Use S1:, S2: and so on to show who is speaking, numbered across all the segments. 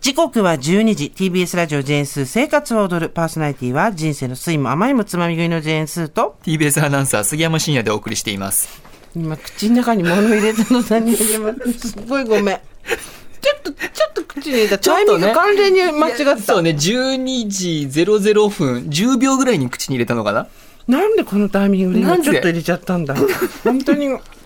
S1: 時刻は12時 TBS ラジオジェーンスー生活を踊るパーソナリティは人生の酸いも甘いもつまみ食いのジェーンスーと
S2: TBS アナウンサー杉山真也でお送りしています。
S1: 今口の中に物入れたの何始まったす っごいごめん。ちょっとちょっと口に入れた。タイミング完全に間違った、
S2: そうね、12時00分、10秒ぐらいに口に入れたのかな？
S1: なんでこのタイミングでちょっと入れちゃったんだ？本当に。
S2: ちょっと。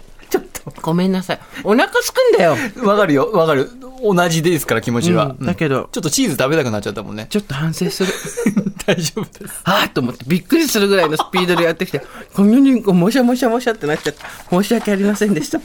S1: ごめんなさいお腹すくんだよ、
S2: わかるよ、わかる。同じですから気持ちは。
S1: うんだけど
S2: ちょっとチーズ食べたくなっちゃったもんね。
S1: ちょっと反省する
S2: 大丈夫です。
S1: あーと思ってびっくりするぐらいのスピードでやってきて、こんなにこうもしゃもしゃもしゃってなっちゃって、申し訳ありませんでした。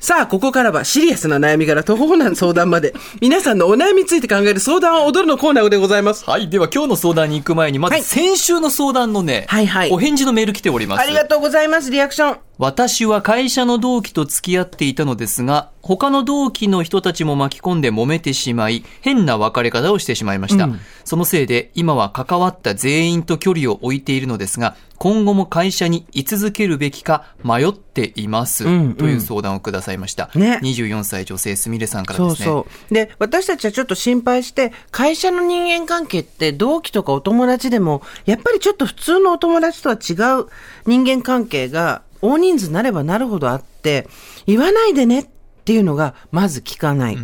S1: さあ、ここからはシリアスな悩みから途方な相談まで、皆さんのお悩みについて考える相談を踊るのコーナーでございます。
S2: はい。では今日の相談に行く前に、ま
S1: はい
S2: ず先週の相談のね、
S1: はいはい
S2: お返事のメール来ております。
S1: ありがとうございます、リアクション。
S2: 私は会社の同期と付き合っていたのですが、他の同期の人たちも巻き込んで揉めてしまい、変な別れ方をしてしまいました。そのせいで、今は関わった全員と距離を置いているのですが、今後も会社に居続けるべきか迷っています。
S1: んうん
S2: という相談をくださいました。
S1: ね
S2: 24歳女性すみれさんから
S1: そう
S2: ですね。
S1: そう。で、私たちはちょっと心配して、会社の人間関係って同期とかお友達でも、やっぱりちょっと普通のお友達とは違う人間関係が大人数になればなるほどあって、言わないでねっていうのがまず聞かない。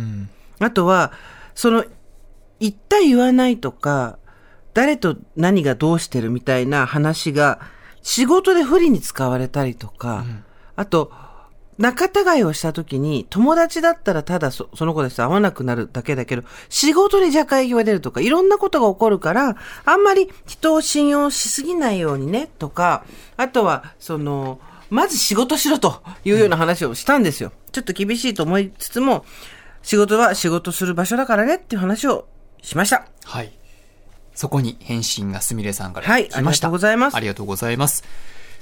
S1: あとは、その、言った言わないとか、誰と何がどうしてるみたいな話が、仕事で不利に使われたりとか、あと、仲違いをした時に、友達だったらただそその子です会わなくなるだけだけど、仕事で若干影響が出るとか、いろんなことが起こるから、あんまり人を信用しすぎないようにね、とか、あとは、その、まず仕事しろというような話をしたんですよ。ちょっと厳しいと思いつつも、仕事は仕事する場所だからねっていう話をしました。
S2: はい。そこに返信がすみれさんから
S1: はい
S2: 来ました。
S1: ありがとうございます
S2: ありがとうございます。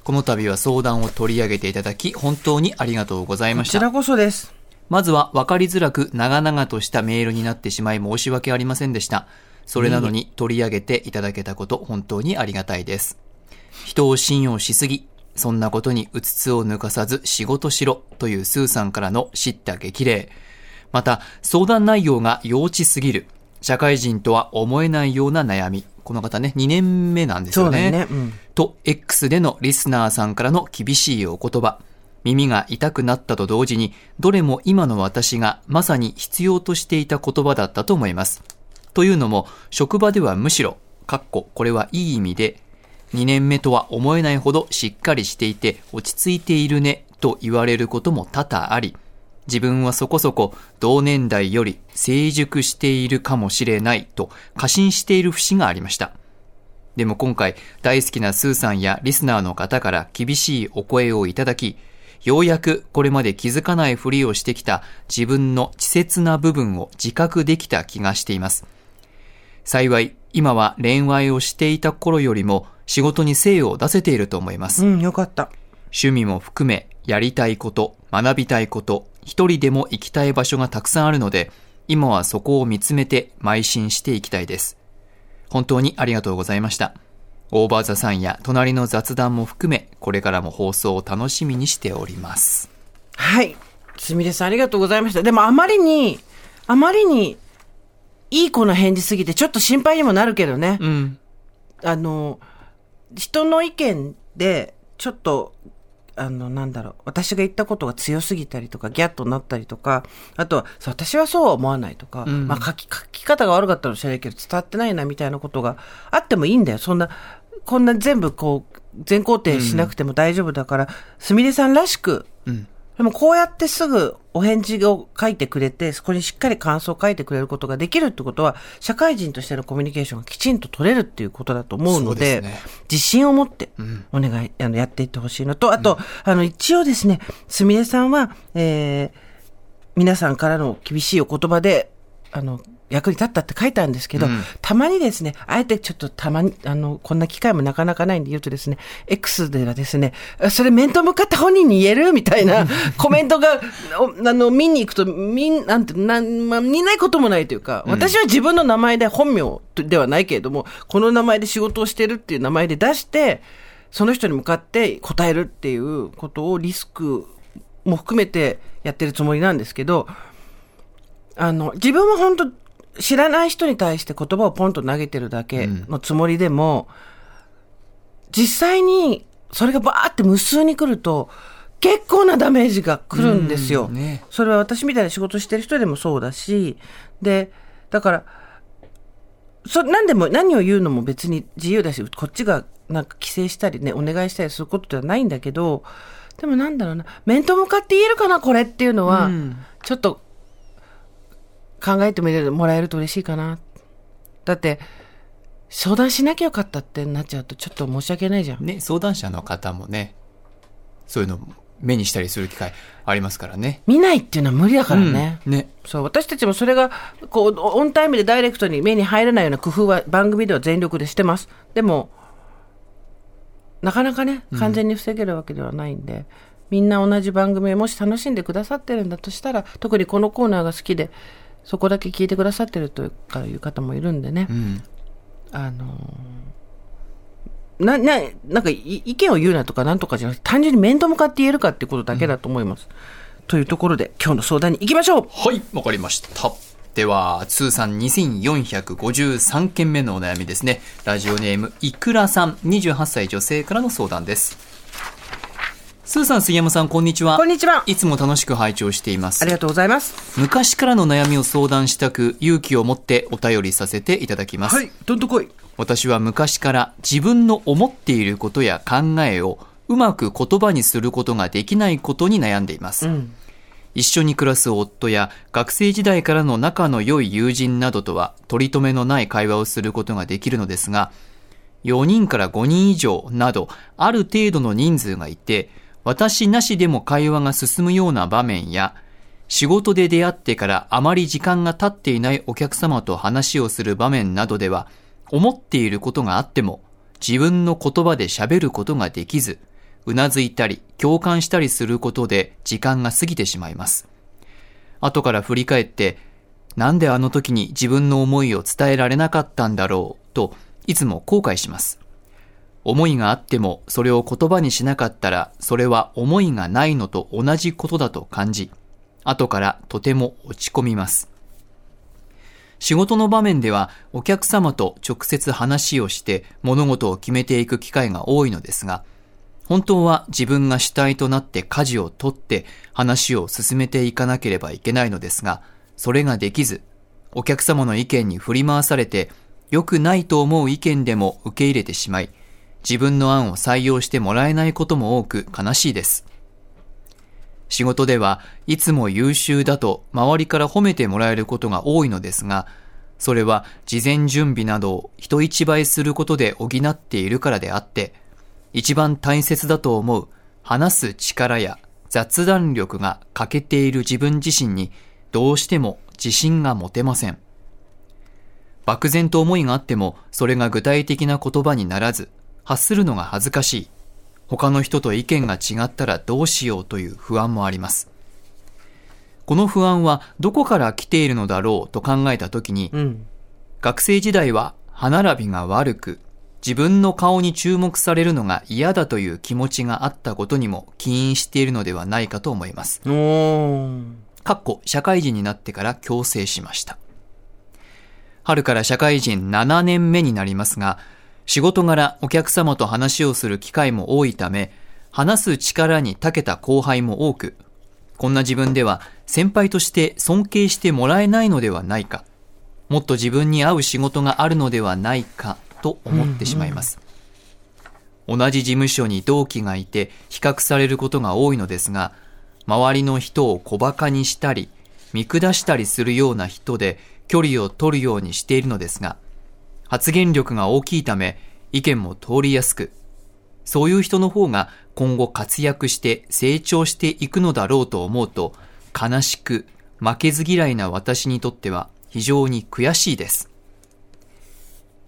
S2: この度は相談を取り上げていただき、本当にありがとうございました。
S1: こちらこそです。
S2: まずは分かりづらく長々としたメールになってしまい申し訳ありませんでした。それなのに取り上げていただけたこと本当にありがたいです。人を信用しすぎ、そんなことにうつつを抜かさず仕事しろというスーさんからの知った激励。また、相談内容が幼稚すぎる。社会人とは思えないような悩み。この方ね、2年目なんですよね。
S1: ねうん
S2: と、X でのリスナーさんからの厳しいお言葉。耳が痛くなったと同時に、どれも今の私がまさに必要としていた言葉だったと思います。というのも、職場ではむしろ、かっこ、これはいい意味で、2年目とは思えないほどしっかりしていて落ち着いているねと言われることも多々あり、自分はそこそこ同年代より成熟しているかもしれないと過信している節がありました。でも今回大好きなスーさんやリスナーの方から厳しいお声をいただき、ようやくこれまで気づかないふりをしてきた自分の稚拙な部分を自覚できた気がしています。幸い、今は恋愛をしていた頃よりも仕事に精を出せていると思います。
S1: うん、よかった。
S2: 趣味も含め、やりたいこと、学びたいこと、一人でも行きたい場所がたくさんあるので、今はそこを見つめて邁進していきたいです。本当にありがとうございました。オーバーザさんや隣の雑談も含め、これからも放送を楽しみにしております。
S1: はい。すみれさんありがとうございました。でもあまりに、あまりに、いい子の返事すぎてちょっと心配にもなるけどね。
S2: うん。
S1: あの、人の意見で、ちょっと、あの、なんだろう、私が言ったことが強すぎたりとか、ギャッとなったりとか、あとは、そう私はそうは思わないとか、まあ書き、書き方が悪かったの知らないけど、伝わってないなみたいなことがあってもいいんだよ。そんな、こんな全部こう、全肯定しなくても大丈夫だから、すみれさんらしく、
S2: うん。
S1: でもこうやってすぐお返事を書いてくれて、そこにしっかり感想を書いてくれることができるってことは、社会人としてのコミュニケーションがきちんと取れるっていうことだと思うので、
S2: ですね。
S1: 自信を持ってお願い、あの、やっていってほしいのと、あと、あの、一応ですね、すみれさんは、えー、皆さんからの厳しいお言葉で、あの、役に立ったって書いたんですけど、
S2: うん。
S1: たまにですね、あえてちょっとたまに、あの、こんな機会もなかなかないんで言うとですね、X ではですね、あそれ面と向かって本人に言えるみたいなコメントが、おあの、見に行くと、みん、なんて、なん、まあ、見ないこともないというか、私は自分の名前で本名ではないけれども、この名前で仕事をしてるっていう名前で出して、その人に向かって答えるっていうことをリスクも含めてやってるつもりなんですけど、あの、自分は本当知らない人に対して言葉をポンと投げてるだけのつもりでも、実際にそれがバーって無数に来ると、結構なダメージが来るんですよ。
S2: うんね。
S1: それは私みたいな仕事してる人でもそうだし、で、だから、そ何でも、何を言うのも別に自由だし、こっちがなんか規制したりね、お願いしたりすることではないんだけど、でもなんだろうな、面と向かって言えるかな、これっていうのは、ちょっと考えてもらえると嬉しいかな。だって、相談しなきゃよかったってなっちゃうとちょっと申し訳ないじゃん。
S2: ね、相談者の方もね、そういうの目にしたりする機会ありますからね。
S1: 見ないっていうのは無理だからね。
S2: うんね。
S1: そう、私たちもそれが、こう、オンタイムでダイレクトに目に入らないような工夫は番組では全力でしてます。でも、なかなかね、完全に防げるわけではないんで、みんな同じ番組をもし楽しんでくださってるんだとしたら、特にこのコーナーが好きで、そこだけ聞いてくださってるというかいう方もいるんでね、
S2: うん。
S1: あのーな、な、なんかい意見を言うなとかなんとかじゃなくて、単純に面と向かって言えるかっていうことだけだと思います。というところで、今日の相談に行きましょう
S2: はい、わかりました。では、通算2453件目のお悩みですね。ラジオネーム、いくらさん、28歳女性からの相談です。スーさん、杉山さん、こんにちは。
S1: こんにちは。
S2: いつも楽しく拝聴しています
S1: あり。がとうございます。
S2: 昔からの悩みを相談したく、勇気を持ってお便りさせていただきます。
S1: はい、どんとこい。
S2: 私は昔から自分の思っていることや考えをうまく言葉にすることができないことに悩んでいます。一緒に暮らす夫や学生時代からの仲の良い友人などとは取り留めのない会話をすることができるのですが、4人から5人以上などある程度の人数がいて、私なしでも会話が進むような場面や、仕事で出会ってからあまり時間が経っていないお客様と話をする場面などでは、思っていることがあっても、自分の言葉で喋ることができず、うなずいたり、共感したりすることで時間が過ぎてしまいます。後から振り返って、なんであの時に自分の思いを伝えられなかったんだろう、といつも後悔します。思いがあってもそれを言葉にしなかったら、それは思いがないのと同じことだと感じ、後からとても落ち込みます。仕事の場面ではお客様と直接話をして物事を決めていく機会が多いのですが、本当は自分が主体となって舵を取って話を進めていかなければいけないのですが、それができず、お客様の意見に振り回されて、良くないと思う意見でも受け入れてしまい、自分の案を採用してもらえないことも多く悲しいです。仕事ではいつも優秀だと周りから褒めてもらえることが多いのですが、それは事前準備などを人一倍することで補っているからであって、一番大切だと思う話す力や雑談力が欠けている自分自身にどうしても自信が持てません。漠然と思いがあってもそれが具体的な言葉にならず発するのが恥ずかしい。他の人と意見が違ったらどうしようという不安もあります。この不安はどこから来ているのだろうと考えたときに、
S1: うん。
S2: 学生時代は歯並びが悪く、自分の顔に注目されるのが嫌だという気持ちがあったことにも起因しているのではないかと思います。かっこ社会人になってから強制しました。春から社会人7年目になりますが、仕事柄お客様と話をする機会も多いため、話す力に長けた後輩も多く、こんな自分では先輩として尊敬してもらえないのではないか、もっと自分に合う仕事があるのではないかと思ってしまいます。同じ事務所に同期がいて比較されることが多いのですが、周りの人を小馬鹿にしたり、見下したりするような人で距離を取るようにしているのですが、発言力が大きいため意見も通りやすく、そういう人の方が今後活躍して成長していくのだろうと思うと、悲しく負けず嫌いな私にとっては非常に悔しいです。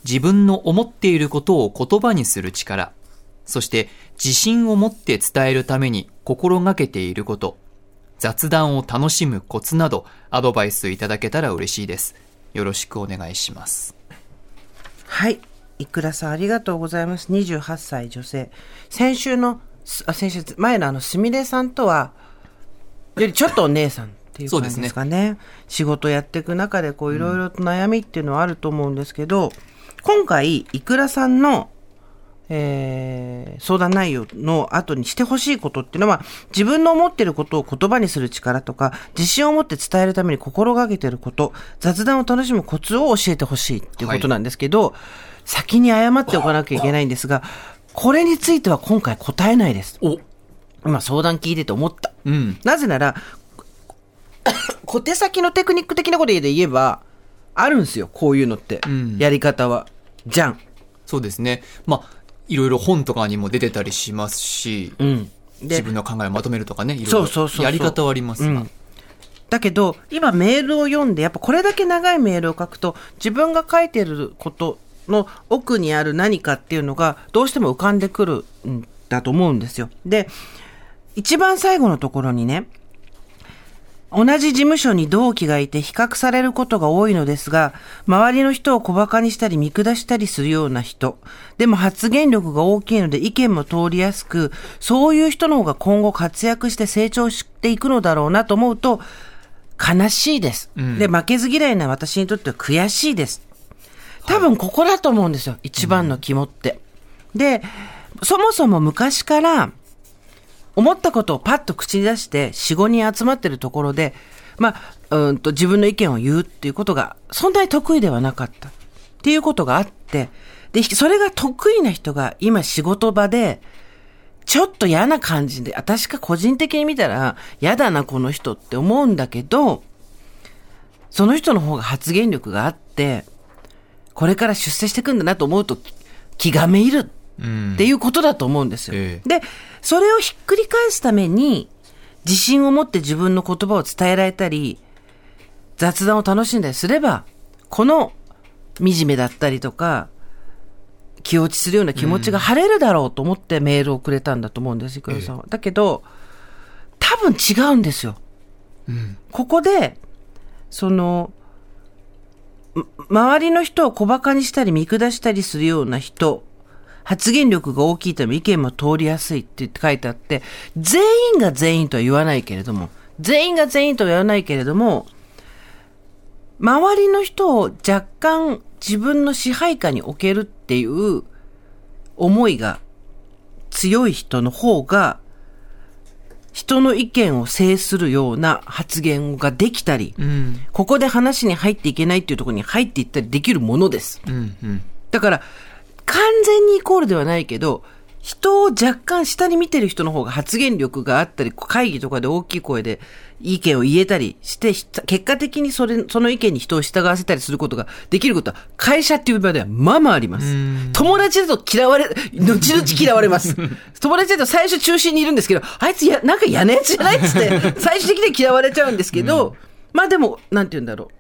S2: 自分の思っていることを言葉にする力、そして自信を持って伝えるために心がけていること、雑談を楽しむコツなどアドバイスいただけたら嬉しいです。よろしくお願いします。
S1: はい。いくらさんありがとうございます。28歳女性。先週の、すあ、先週、前のあの、すみれさんとは、よりちょっとお姉さんっていう感じですかね。仕事やっていく中で、こう、いろいろと悩みっていうのはあると思うんですけど、今回、いくらさんの、えー相談内容の後にしてほしいことっていうのは、自分の思っていることを言葉にする力とか、自信を持って伝えるために心がけていること、雑談を楽しむコツを教えてほしいっていうことなんですけど、先に謝っておかなきゃいけないんですが、これについては今回答えないです。
S2: お
S1: 今相談聞いてて思った。
S2: うん。
S1: なぜなら、小手先のテクニック的なことで言えば、あるんですよ、こういうのって。
S2: ん
S1: やり方は。じゃん。
S2: そうですね。まあ、いろいろ本とかにも出てたりしますし、
S1: うん。
S2: 自分の考えをまとめるとかね、いろいろやり方はありますが。
S1: うんだけど、今メールを読んで、やっぱこれだけ長いメールを書くと、自分が書いてることの奥にある何かっていうのが、どうしても浮かんでくるんだと思うんですよ。で、一番最後のところにね、同じ事務所に同期がいて比較されることが多いのですが、周りの人を小馬鹿にしたり見下したりするような人。でも発言力が大きいので意見も通りやすく、そういう人の方が今後活躍して成長していくのだろうなと思うと、悲しいです。で、負けず嫌いな私にとっては悔しいです。多分ここだと思うんですよ。一番の肝って。で、そもそも昔から、思ったことをパッと口に出して4、5人集まってるところで、まあ、うんと自分の意見を言うっていうことがそんなに得意ではなかった。っていうことがあって、で、それが得意な人が今仕事場で、ちょっと嫌な感じで、私が個人的に見たら嫌だなこの人って思うんだけど、その人の方が発言力があって、これから出世していくんだなと思うと気がめいる。っていうことだと思うんですよ。
S2: ええ
S1: で、それをひっくり返すために、自信を持って自分の言葉を伝えられたり、雑談を楽しんだりすれば、この惨めだったりとか、気落ちするような気持ちが晴れるだろうと思ってメールをくれたんだと思うんです、いくらさんは。だけど、多分違うんですよ。ここで、その、ま周りの人を小馬鹿にしたり見下したりするような人、発言力が大きいため意見も通りやすいって書いてあって、全員が全員とは言わないけれども、全員が全員とは言わないけれども、周りの人を若干自分の支配下に置けるっていう思いが強い人の方が、人の意見を制するような発言ができたり、
S2: うん。
S1: ここで話に入っていけないっていうところに入っていったりできるものです。
S2: うん。うん。
S1: だから、完全にイコールではないけど、人を若干下に見てる人の方が発言力があったり、会議とかで大きい声で意見を言えたりして、ひ結果的にそれ、その意見に人を従わせたりすることができることは、会社っていう場ではまあまああります。友達だと嫌われ、後々嫌われます。友達だと最初中心にいるんですけど、あいつや、なんか嫌なやつじゃないっつって、最終的に嫌われちゃうんですけど、まあでも、なんて言うんだろ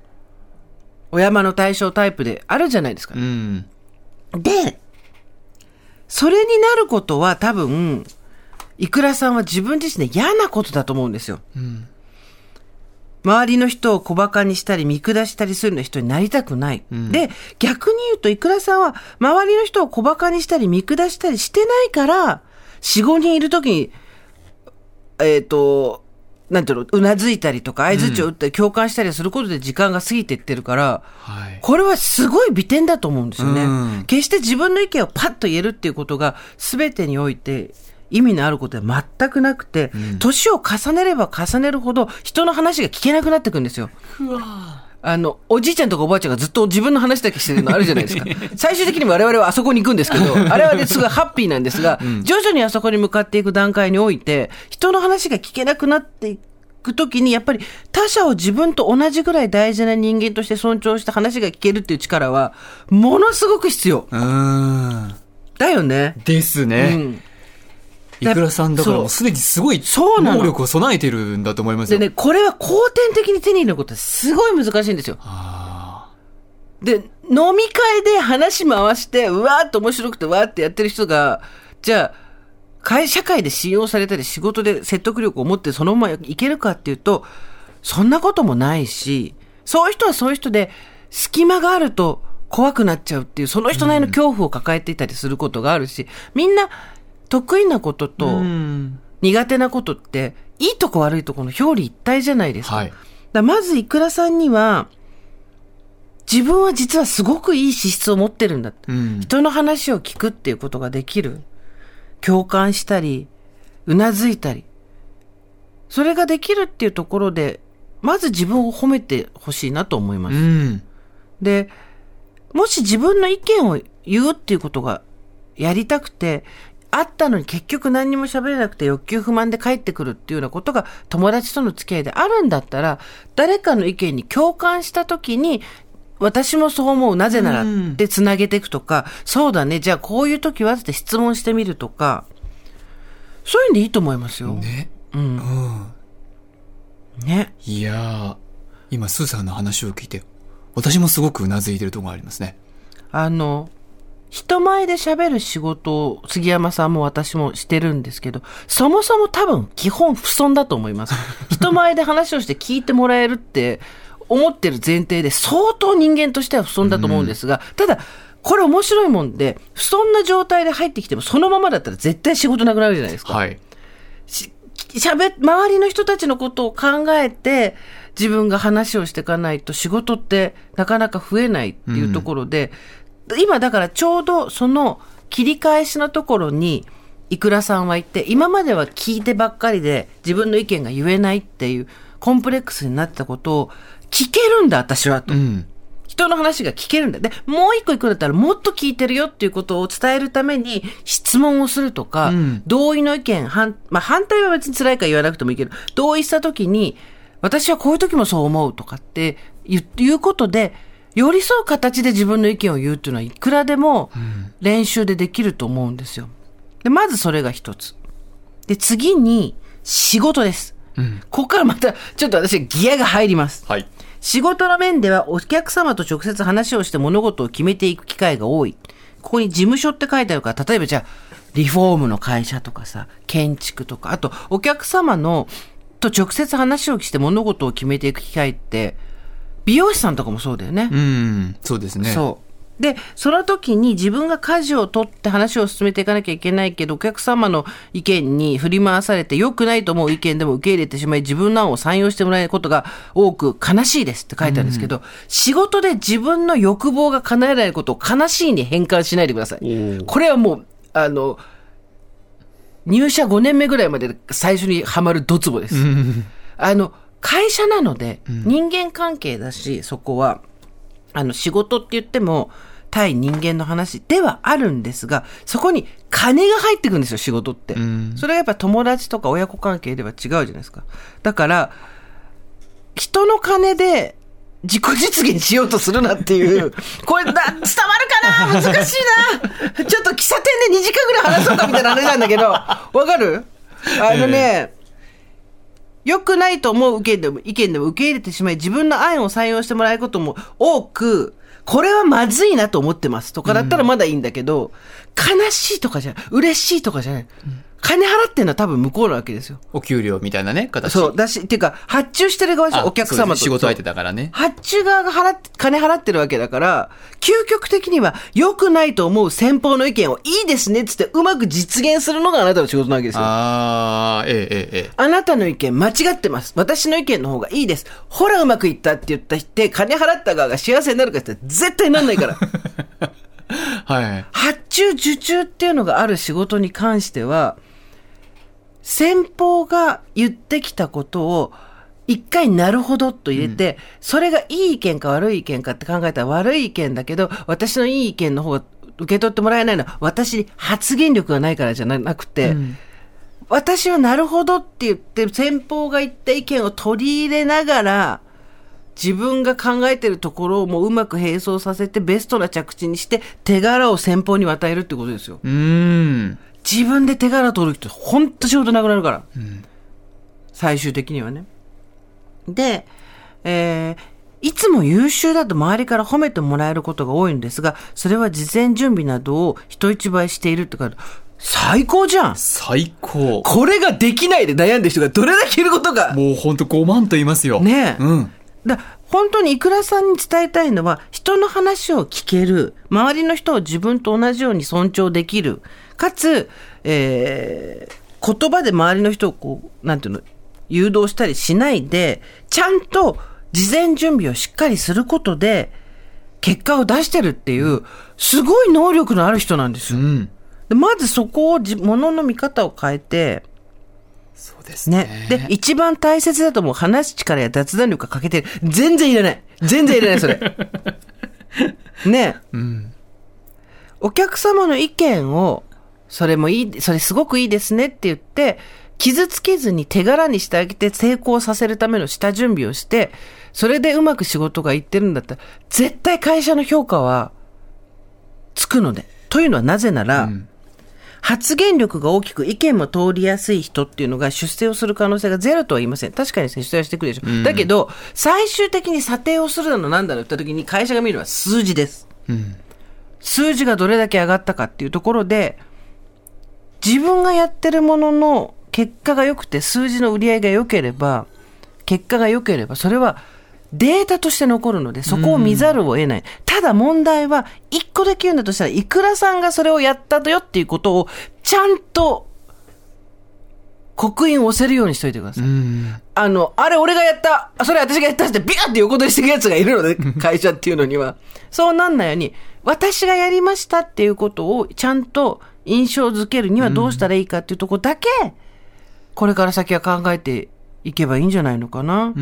S1: う。お山の対象タイプであるじゃないですか。
S2: うん。
S1: で、それになることは多分、いくらさんは自分自身で嫌なことだと思うんですよ。周りの人を小馬鹿にしたり見下したりするような人になりたくない。で、逆に言うと、いくらさんは周りの人を小馬鹿にしたり見下したりしてないから、4、5人いるときに、えっ、と、なんていうの、うなずいたりとか、合図を打ったり、共感したりすることで時間が過ぎていってるから、
S2: はい。
S1: これはすごい美点だと思うんですよね。
S2: うん
S1: 決して自分の意見をパッと言えるっていうことが全てにおいて意味のあることは全くなくて、年を重ねれば重ねるほど人の話が聞けなくなってくるんですよ。あの、おじいちゃんとかおばあちゃんがずっと自分の話だけしてるのあるじゃないですか。最終的に我々はあそこに行くんですけど、あれはね、すごいハッピーなんですが、徐々にあそこに向かっていく段階において、人の話が聞けなくなっていくときに、やっぱり他者を自分と同じぐらい大事な人間として尊重して話が聞けるっていう力は、ものすごく必要。
S2: うん。
S1: だよね。
S2: ですね。
S1: うん。
S2: いくらさんだからもうすでにすごい能力を備えてるんだと思いますよ。
S1: でね、これは後天的に手に入れることはすごい難しいんですよ。で、飲み会で話回して、うわーっと面白くてわーってやってる人が、じゃあ、会社会で信用されたり仕事で説得力を持ってそのままいけるかっていうと、そんなこともないし、そういう人はそういう人で、隙間があると怖くなっちゃうっていう、その人なりの恐怖を抱えていたりすることがあるし、みんな得意なことと
S2: うん。
S1: 苦手なことって、いいとこ悪いとこの表裏一体じゃないですか。
S2: はい。
S1: だまず、いくらさんには、自分は実はすごくいい資質を持ってるんだ。
S2: うん。
S1: 人の話を聞くっていうことができる。共感したり、うなずいたり。それができるっていうところで、まず自分を褒めてほしいなと思います。
S2: うん。
S1: で、もし自分の意見を言うっていうことがやりたくて、あったのに結局何にも喋れなくて欲求不満で帰ってくるっていうようなことが友達との付き合いであるんだったら、誰かの意見に共感したときに、私もそう思う、なぜならってつなげていくとか、そうだね、じゃあこういう時はって質問してみるとか、そういうんでいいと思いますよ。
S2: ね。
S1: うん。
S2: うん。
S1: ね。
S2: いやー、今、スーさんの話を聞いて、私もすごくうなずいてるところがありますね。
S1: あの、人前で喋る仕事を杉山さんも私もしてるんですけど、そもそも多分基本不損だと思います。人前で話をして聞いてもらえるって思ってる前提で相当人間としては不損だと思うんですが、ただ、これ面白いもんで、不損な状態で入ってきてもそのままだったら絶対仕事なくなるじゃないですか。
S2: はい。
S1: しゃべ、周りの人たちのことを考えて、自分が話をしていかないと仕事ってなかなか増えないっていうところで、今だからちょうどその切り返しのところに、いくらさんはいて、今までは聞いてばっかりで自分の意見が言えないっていうコンプレックスになってたことを聞けるんだ、私はと。
S2: うん。
S1: 人の話が聞けるんだ。で、もう一個行くんだったらもっと聞いてるよっていうことを伝えるために質問をするとか、
S2: うん
S1: 同意の意見、反、まあ反対は別に辛いから言わなくてもいいけど、同意した時に、私はこういう時もそう思うとかって言うことで、寄り添う形で自分の意見を言うっていうのはいくらでも練習でできると思うんですよ。で、まずそれが一つ。で、次に仕事です。
S2: うん。
S1: ここからまたちょっと私ギアが入ります。
S2: はい。
S1: 仕事の面ではお客様と直接話をして物事を決めていく機会が多い。ここに事務所って書いてあるから、例えばじゃあ、リフォームの会社とかさ、建築とか、あとお客様のと直接話をして物事を決めていく機会って、美容師さんとかもそうだよね。
S2: うん。そうですね。
S1: そう。で、その時に自分が舵を取って話を進めていかなきゃいけないけど、お客様の意見に振り回されて良くないと思う意見でも受け入れてしまい、自分の案を採用してもらえることが多く悲しいですって書いてあるんですけど、仕事で自分の欲望が叶えられることを悲しいに変換しないでください。これはもう、あの、入社5年目ぐらいまで最初にはまるドツボです。あの、会社なので、人間関係だし、そこは、あの、仕事って言っても、対人間の話ではあるんですが、そこに金が入ってくるんですよ、仕事って。
S2: ん。
S1: それはやっぱ友達とか親子関係では違うじゃないですか。だから、人の金で自己実現しようとするなっていう、これだ、伝わるかな？難しいな？ちょっと喫茶店で2時間ぐらい話そうかみたいな話なんだけど、わかる？あのね、良くないと思う意見でも、意見でも受け入れてしまい、自分の案を採用してもらえることも多く、これはまずいなと思ってますとかだったらまだいいんだけど、悲しいとかじゃ嬉しいとかじゃない。金払ってんのは多分向こうなわけですよ。
S2: お給料みたいなね、形。
S1: そう、だし、っていうか、発注してる側でしょ
S2: あ
S1: お客様と。
S2: 仕事相手だからね。
S1: 発注側が払って、金払ってるわけだから、究極的には良くないと思う先方の意見をいいですねっつってうまく実現するのがあなたの仕事なわけですよ。
S2: あー、ええええええ。
S1: あなたの意見間違ってます。私の意見の方がいいです。ほらうまくいったって言ったって、金払った側が幸せになるかって絶対なんないから。
S2: はい。
S1: 発注受注っていうのがある仕事に関しては、先方が言ってきたことを一回なるほどと入れて、それがいい意見か悪い意見かって考えたら悪い意見だけど、私のいい意見の方が受け取ってもらえないのは私に発言力がないからじゃなくて、私はなるほどって言って先方が言った意見を取り入れながら、自分が考えてるところをもううまく並走させてベストな着地にして手柄を先方に与えるってことですよ。
S2: うーん。
S1: 自分で手柄取る人ほんと仕事なくなるから。最終的にはね。で、えーいつも優秀だと周りから褒めてもらえることが多いんですが、それは事前準備などを人一倍しているって書いてある最高じゃん
S2: 最高。
S1: これができないで悩んでる人がどれだけいることが。
S2: もうほんと5万と言いますよ。
S1: ねえ
S2: うん。
S1: だ本当にいくらさんに伝えたいのは、人の話を聞ける、周りの人を自分と同じように尊重できる、かつ、えー言葉で周りの人をこう、なんていうの、誘導したりしないで、ちゃんと事前準備をしっかりすることで、結果を出してるっていう、すごい能力のある人なんですよ。
S2: うん。
S1: でまずそこをじ、ものの見方を変えて、
S2: そうですね。
S1: ね。で、一番大切だと思う話す力や雑談力が欠けてる。全然いらない。全然いらない、それ。ね。お客様の意見を、それもいい、それすごくいいですねって言って、傷つけずに手柄にしてあげて成功させるための下準備をして、それでうまく仕事がいってるんだったら、絶対会社の評価はつくので。というのはなぜなら、発言力が大きく意見も通りやすい人っていうのが出世をする可能性がゼロとは言いません。確かに出世はしてくるでしょ。だけど、最終的に査定をするだのなんだの言った時に会社が見るのは数字です。数字がどれだけ上がったかっていうところで、自分がやってるものの結果が良くて数字の売り上げが良ければ、結果が良ければ、それはデータとして残るので、そこを見ざるを得ない。ただ問題は、一個だけ言うんだとしたら、いくらさんがそれをやったよっていうことを、ちゃんと、刻印を押せるようにしといてください。あの、あれ俺がやったあそれ私がやったってビャーって横取りしてるやつがいるので、会社っていうのには。そうなんないように、私がやりましたっていうことをちゃんと印象づけるにはどうしたらいいかっていうところだけ、これから先は考えていけばいいんじゃないのかな。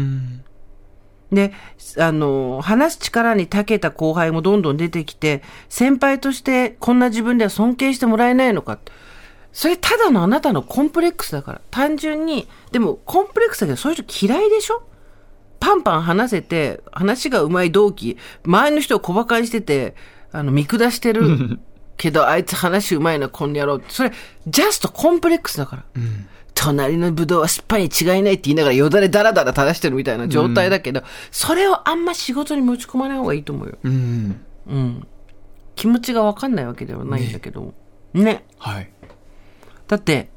S1: で、あの、話す力に長けた後輩もどんどん出てきて、先輩としてこんな自分では尊敬してもらえないのか。それただのあなたのコンプレックスだから。単純に、でもコンプレックスだけどそういう人嫌いでしょ？パンパン話せて、話が上手い同期、周りの人を小馬鹿にしてて、あの、見下してる けど、あいつ話上手いな、こん野郎。それ、ジャストコンプレックスだから。隣のブドウは酸っぱいに違いないって言いながらよだれダラダラ垂らしてるみたいな状態だけど、それをあんま仕事に持ち込まない方がいいと思うよ。
S2: うん。
S1: うん。気持ちがわかんないわけではないんだけど。ね。
S2: はい。
S1: だって、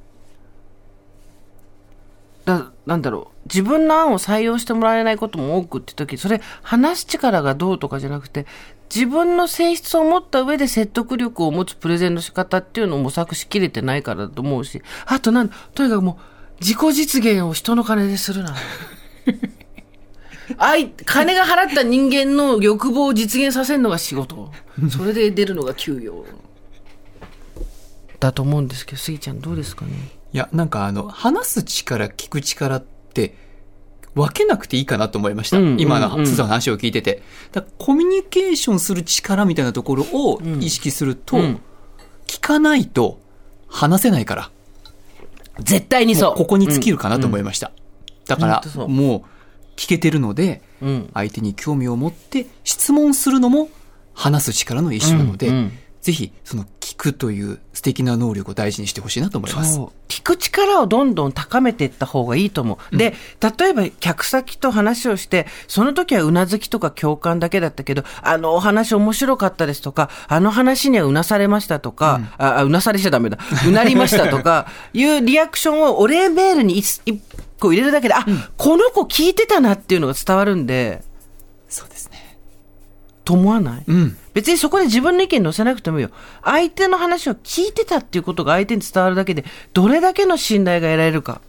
S1: だ、なんだろう。自分の案を採用してもらえないことも多くって時、それ話す力がどうとかじゃなくて、自分の性質を持った上で説得力を持つプレゼンの仕方っていうのを模索しきれてないからだと思うし、あとなん、とにかくもう、自己実現を人の金でするな。あい、金が払った人間の欲望を実現させるのが仕事。それで出るのが給与。だと思うんですけど、スギちゃんどうですかね？
S2: いや、なんかあの、話す力、聞く力って、分けなくていいかなと思いました。
S1: うんうん
S2: 今の
S1: うん
S2: 鈴の話を聞いてて。だコミュニケーションする力みたいなところを意識すると、
S1: うん
S2: 聞かないと話せないから、
S1: 絶対にそう。
S2: ここに尽きるかなと思いました。だからもう聞けてるので、
S1: うん。
S2: 相手に興味を持って質問するのも話す力の一種なので、
S1: うんうん
S2: ぜひその聞くという素敵な能力を大事にしてほしいなと思います。
S1: 聞く力をどんどん高めていった方がいいと思う。で、例えば客先と話をして、その時はうなずきとか共感だけだったけど、あのお話面白かったですとか、あの話にはうなされましたとか、あ、あうなされちゃダメだ。うなりましたとか、いうリアクションをお礼メールに一一個入れるだけで、あ、この子聞いてたなっていうのが伝わるんで。と思わない、
S2: うん。
S1: 別にそこで自分の意見載せなくてもいいよ。相手の話を聞いてたっていうことが相手に伝わるだけで、どれだけの信頼が得られるか。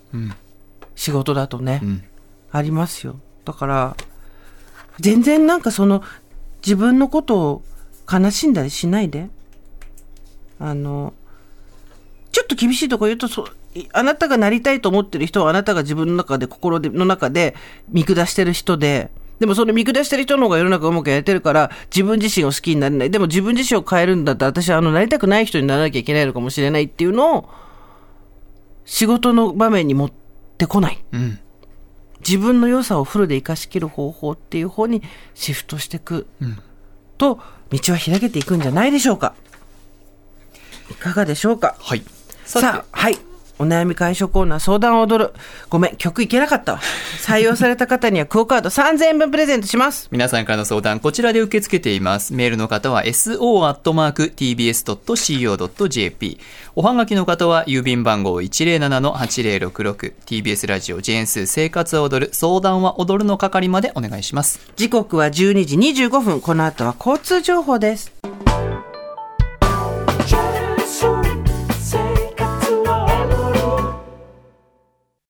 S1: 仕事だとね、
S2: ん
S1: ありますよ。だから、全然なんかその、自分のことを悲しんだりしないで。あの、ちょっと厳しいとこ言うと、あなたがなりたいと思ってる人はあなたが自分の中で、心での中で見下してる人で、でもその見下してる人の方が世の中うまくやれてるから、自分自身を好きになれない。でも自分自身を変えるんだったら、私はあの、なりたくない人にならなきゃいけないのかもしれないっていうのを、仕事の場面に持ってこない。
S2: うん。
S1: 自分の良さをフルで活かしきる方法っていう方にシフトしていくと、道は開けていくんじゃないでしょうか。いかがでしょうか
S2: はい。
S1: さあ、はい。お悩み解消コーナー相談を踊る。ごめん、曲いけなかったわ。採用された方にはクオカード3000円分プレゼントします。
S2: 皆さんからの相談、こちらで受け付けています。メールの方は so.tbs.co.jp。おはがきの方は郵便番号107-8066。TBS ラジオジェーンス生活を踊る相談は踊るの係までお願いします。
S1: 時刻は12時25分。この後は交通情報です。